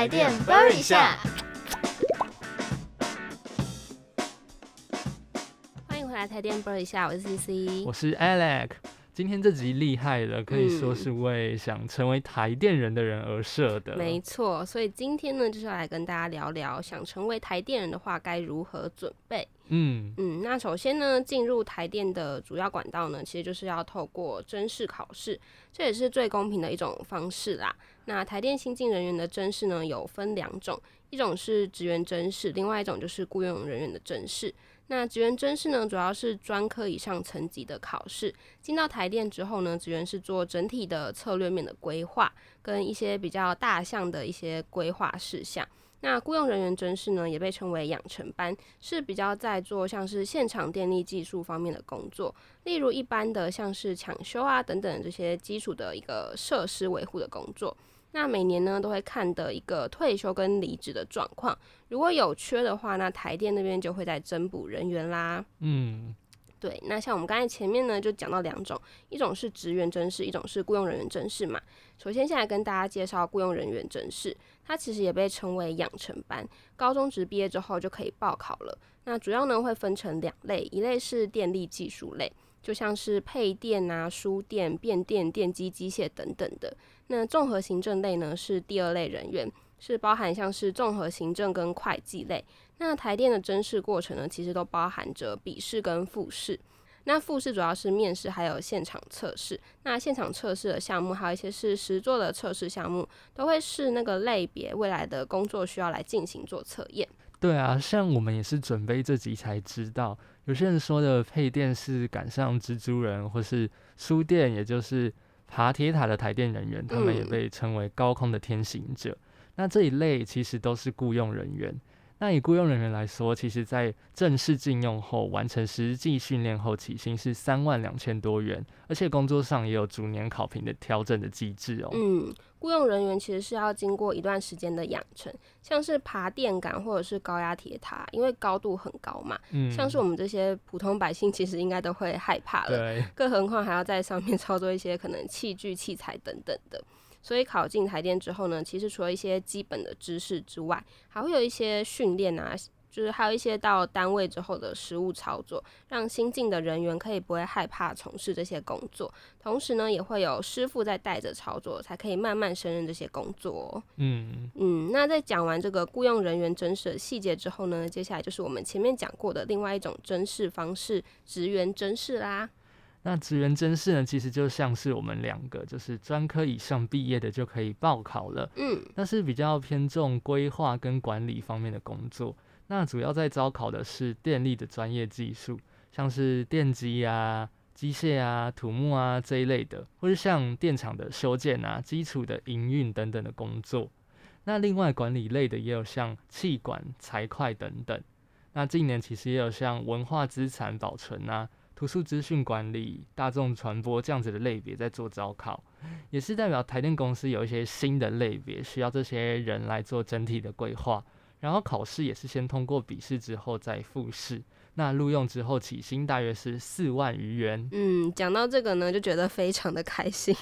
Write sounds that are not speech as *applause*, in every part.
台电 burn 一下。欢迎回来，台电 burn 一下，我是 CC，我是 Alex。今天这集厉害了，可以说是为想成为台电人的人而设的。没错，所以今天呢，就是要来跟大家聊聊，想成为台电人的话，该如何准备。嗯嗯，那首先呢，进入台电的主要管道呢，其实就是要透过甄试考试，这也是最公平的一种方式啦。那台电新进人员的甄试呢，有分两种，一种是职员甄试，另外一种就是雇佣人员的甄试。那职员甄试呢，主要是专科以上层级的考试。进到台电之后呢，职员是做整体的策略面的规划，跟一些比较大项的一些规划事项。那雇佣人员甄试呢，也被称为养成班，是比较在做像是现场电力技术方面的工作，例如一般的像是抢修啊等等这些基础的一个设施维护的工作。那每年呢都会看的一个退休跟离职的状况，如果有缺的话，那台电那边就会在增补人员啦。嗯，对。那像我们刚才前面呢就讲到两种，一种是职员甄试，一种是雇佣人员甄试嘛。首先，现在跟大家介绍雇佣人员甄试，它其实也被称为养成班，高中职毕业之后就可以报考了。那主要呢会分成两类，一类是电力技术类。就像是配电啊、输电、变电、电机、机械等等的。那综合行政类呢，是第二类人员，是包含像是综合行政跟会计类。那台电的甄试过程呢，其实都包含着笔试跟复试。那复试主要是面试，还有现场测试。那现场测试的项目，还有一些是实作的测试项目，都会是那个类别未来的工作需要来进行做测验。对啊，像我们也是准备这集才知道。有些人说的配电是赶上蜘蛛人，或是输电，也就是爬铁塔的台电人员，他们也被称为高空的天行者。那这一类其实都是雇佣人员。那以雇佣人员来说，其实在正式禁用后，完成实际训练后，起薪是三万两千多元，而且工作上也有逐年考评的调整的机制哦。嗯，雇佣人员其实是要经过一段时间的养成，像是爬电杆或者是高压铁塔，因为高度很高嘛，嗯，像是我们这些普通百姓其实应该都会害怕了，对，更何况还要在上面操作一些可能器具器材等等的。所以考进台电之后呢，其实除了一些基本的知识之外，还会有一些训练啊，就是还有一些到单位之后的实务操作，让新进的人员可以不会害怕从事这些工作。同时呢，也会有师傅在带着操作，才可以慢慢胜任这些工作。嗯嗯，那在讲完这个雇佣人员真实的细节之后呢，接下来就是我们前面讲过的另外一种真试方式——职员真试啦。那职员甄试呢，其实就像是我们两个就是专科以上毕业的就可以报考了。嗯，那是比较偏重规划跟管理方面的工作。那主要在招考的是电力的专业技术，像是电机啊、机械啊、土木啊这一类的，或是像电厂的修建啊、基础的营运等等的工作。那另外管理类的也有像气管、财会等等。那近年其实也有像文化资产保存啊。图书资讯管理、大众传播这样子的类别在做招考，也是代表台电公司有一些新的类别需要这些人来做整体的规划。然后考试也是先通过笔试之后再复试。那录用之后起薪大约是四万余元。嗯，讲到这个呢，就觉得非常的开心，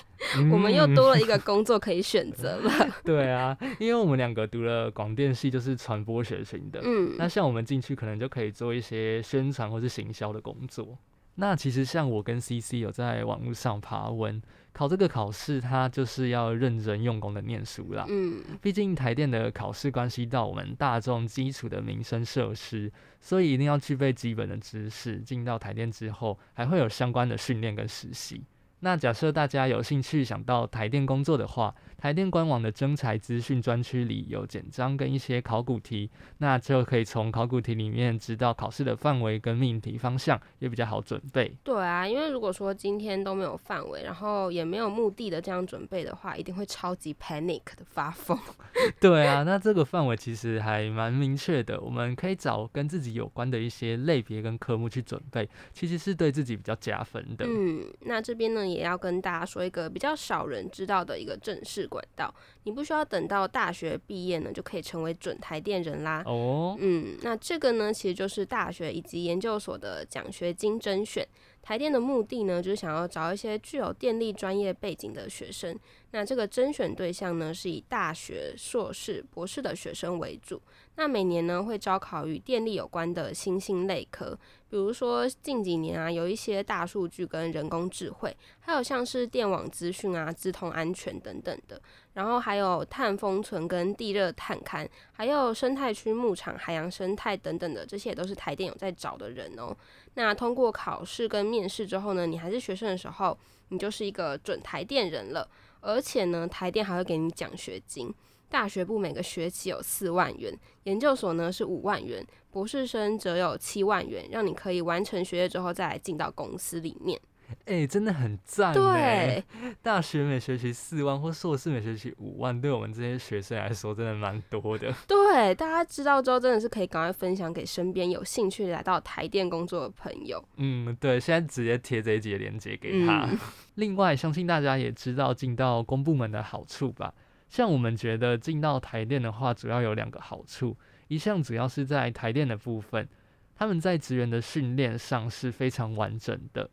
我们又多了一个 *laughs* 工作可以选择了。*laughs* 对啊，因为我们两个读了广电系，就是传播学型的。嗯，那像我们进去可能就可以做一些宣传或是行销的工作。那其实像我跟 CC 有在网络上爬文，考这个考试，它就是要认真用功的念书啦。嗯，毕竟台电的考试关系到我们大众基础的民生设施，所以一定要具备基本的知识。进到台电之后，还会有相关的训练跟实习。那假设大家有兴趣想到台电工作的话，台电官网的征才资讯专区里有简章跟一些考古题，那就可以从考古题里面知道考试的范围跟命题方向，也比较好准备。对啊，因为如果说今天都没有范围，然后也没有目的的这样准备的话，一定会超级 panic 的发疯。*laughs* 对啊，那这个范围其实还蛮明确的，我们可以找跟自己有关的一些类别跟科目去准备，其实是对自己比较加分的。嗯，那这边呢？也要跟大家说一个比较少人知道的一个正式管道，你不需要等到大学毕业呢，就可以成为准台电人啦。哦，嗯，那这个呢，其实就是大学以及研究所的奖学金甄选。台电的目的呢，就是想要找一些具有电力专业背景的学生。那这个甄选对象呢，是以大学、硕士、博士的学生为主。那每年呢，会招考与电力有关的新兴类科，比如说近几年啊，有一些大数据跟人工智慧，还有像是电网资讯啊、资通安全等等的。然后还有碳封存跟地热探勘，还有生态区牧场、海洋生态等等的，这些也都是台电有在找的人哦。那通过考试跟面试之后呢，你还是学生的时候，你就是一个准台电人了。而且呢，台电还会给你奖学金，大学部每个学期有四万元，研究所呢是五万元，博士生则有七万元，让你可以完成学业之后再来进到公司里面。哎，真的很赞对，大学每学期四万，或硕士每学期五万，对我们这些学生来说，真的蛮多的。*laughs* 对，大家知道之后，真的是可以赶快分享给身边有兴趣来到台电工作的朋友。嗯，对，现在直接贴这一节链接给他。*laughs* 另外，相信大家也知道进到公部门的好处吧？像我们觉得进到台电的话，主要有两个好处，一项主要是在台电的部分，他们在职员的训练上是非常完整的。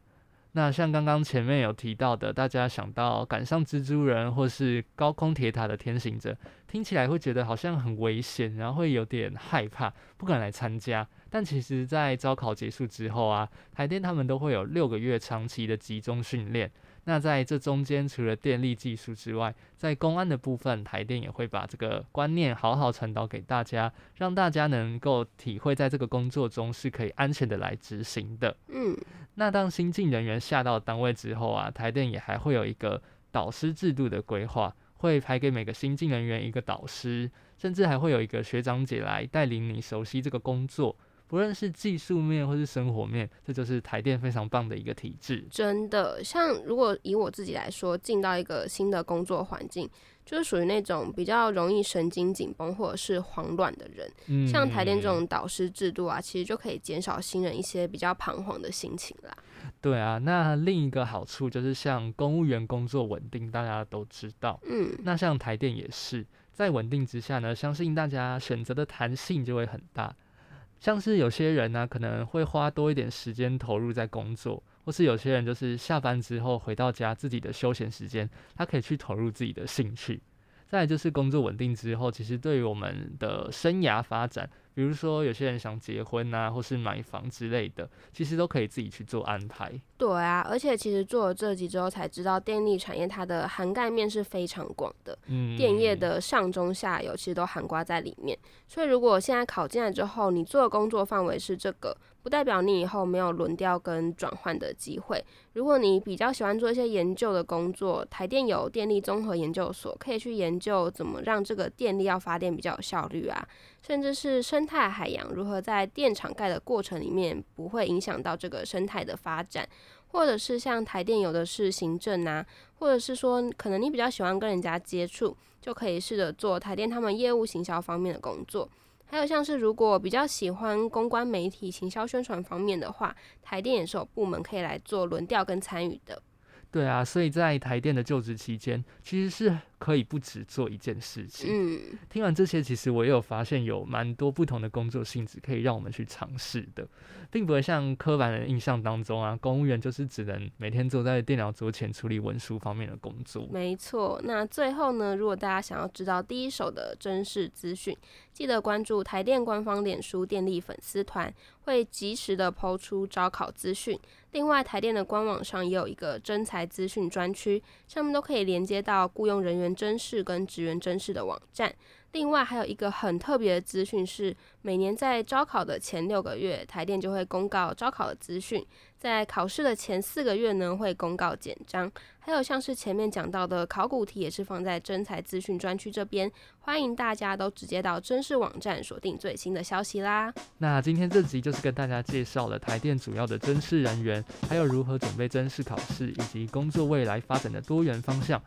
那像刚刚前面有提到的，大家想到赶上蜘蛛人或是高空铁塔的天行者，听起来会觉得好像很危险，然后会有点害怕，不敢来参加。但其实，在招考结束之后啊，台电他们都会有六个月长期的集中训练。那在这中间，除了电力技术之外，在公安的部分，台电也会把这个观念好好传导给大家，让大家能够体会，在这个工作中是可以安全的来执行的。嗯，那当新进人员下到单位之后啊，台电也还会有一个导师制度的规划，会排给每个新进人员一个导师，甚至还会有一个学长姐来带领你熟悉这个工作。不论是技术面或是生活面，这就是台电非常棒的一个体制。真的，像如果以我自己来说，进到一个新的工作环境，就是属于那种比较容易神经紧绷或者是慌乱的人。嗯，像台电这种导师制度啊，其实就可以减少新人一些比较彷徨的心情啦。对啊，那另一个好处就是像公务员工作稳定，大家都知道。嗯，那像台电也是在稳定之下呢，相信大家选择的弹性就会很大。像是有些人呢，可能会花多一点时间投入在工作，或是有些人就是下班之后回到家自己的休闲时间，他可以去投入自己的兴趣。再就是工作稳定之后，其实对于我们的生涯发展。比如说，有些人想结婚啊，或是买房之类的，其实都可以自己去做安排。对啊，而且其实做了这集之后，才知道电力产业它的涵盖面是非常广的。嗯，电业的上中下游其实都涵盖在里面。所以，如果现在考进来之后，你做的工作范围是这个。不代表你以后没有轮调跟转换的机会。如果你比较喜欢做一些研究的工作，台电有电力综合研究所，可以去研究怎么让这个电力要发电比较有效率啊，甚至是生生态海洋如何在电厂盖的过程里面不会影响到这个生态的发展，或者是像台电有的是行政啊，或者是说可能你比较喜欢跟人家接触，就可以试着做台电他们业务行销方面的工作。还有像是如果比较喜欢公关媒体、行销宣传方面的话，台电也是有部门可以来做轮调跟参与的。对啊，所以在台电的就职期间，其实是。可以不止做一件事情。嗯，听完这些，其实我也有发现有蛮多不同的工作性质可以让我们去尝试的，并不会像刻板的印象当中啊，公务员就是只能每天坐在电脑桌前处理文书方面的工作。没错，那最后呢，如果大家想要知道第一手的真实资讯，记得关注台电官方脸书电力粉丝团，会及时的抛出招考资讯。另外，台电的官网上也有一个征才资讯专区，上面都可以连接到雇佣人员。真试跟职员真试的网站，另外还有一个很特别的资讯是，每年在招考的前六个月，台电就会公告招考的资讯；在考试的前四个月呢，会公告简章。还有像是前面讲到的考古题，也是放在真才资讯专区这边，欢迎大家都直接到真试网站锁定最新的消息啦。那今天这集就是跟大家介绍了台电主要的真试人员，还有如何准备真试考试，以及工作未来发展的多元方向。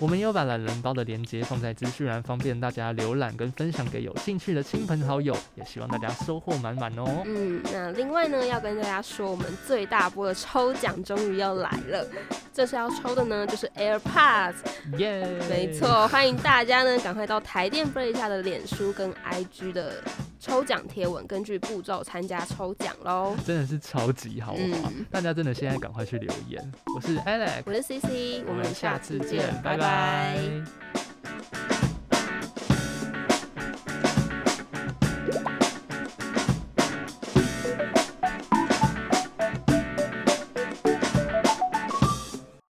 我们也有把懒人包的链接放在资讯栏，方便大家浏览跟分享给有兴趣的亲朋好友，也希望大家收获满满哦。嗯，那另外呢，要跟大家说，我们最大波的抽奖终于要来了。这次要抽的呢，就是 AirPods，耶！没错，欢迎大家呢，赶快到台电 Play 下的脸书跟 IG 的。抽奖贴文，根据步骤参加抽奖喽。真的是超级豪华，大家真的现在赶快去留言。我是 Alex，我是 CC，我们下次见，拜拜。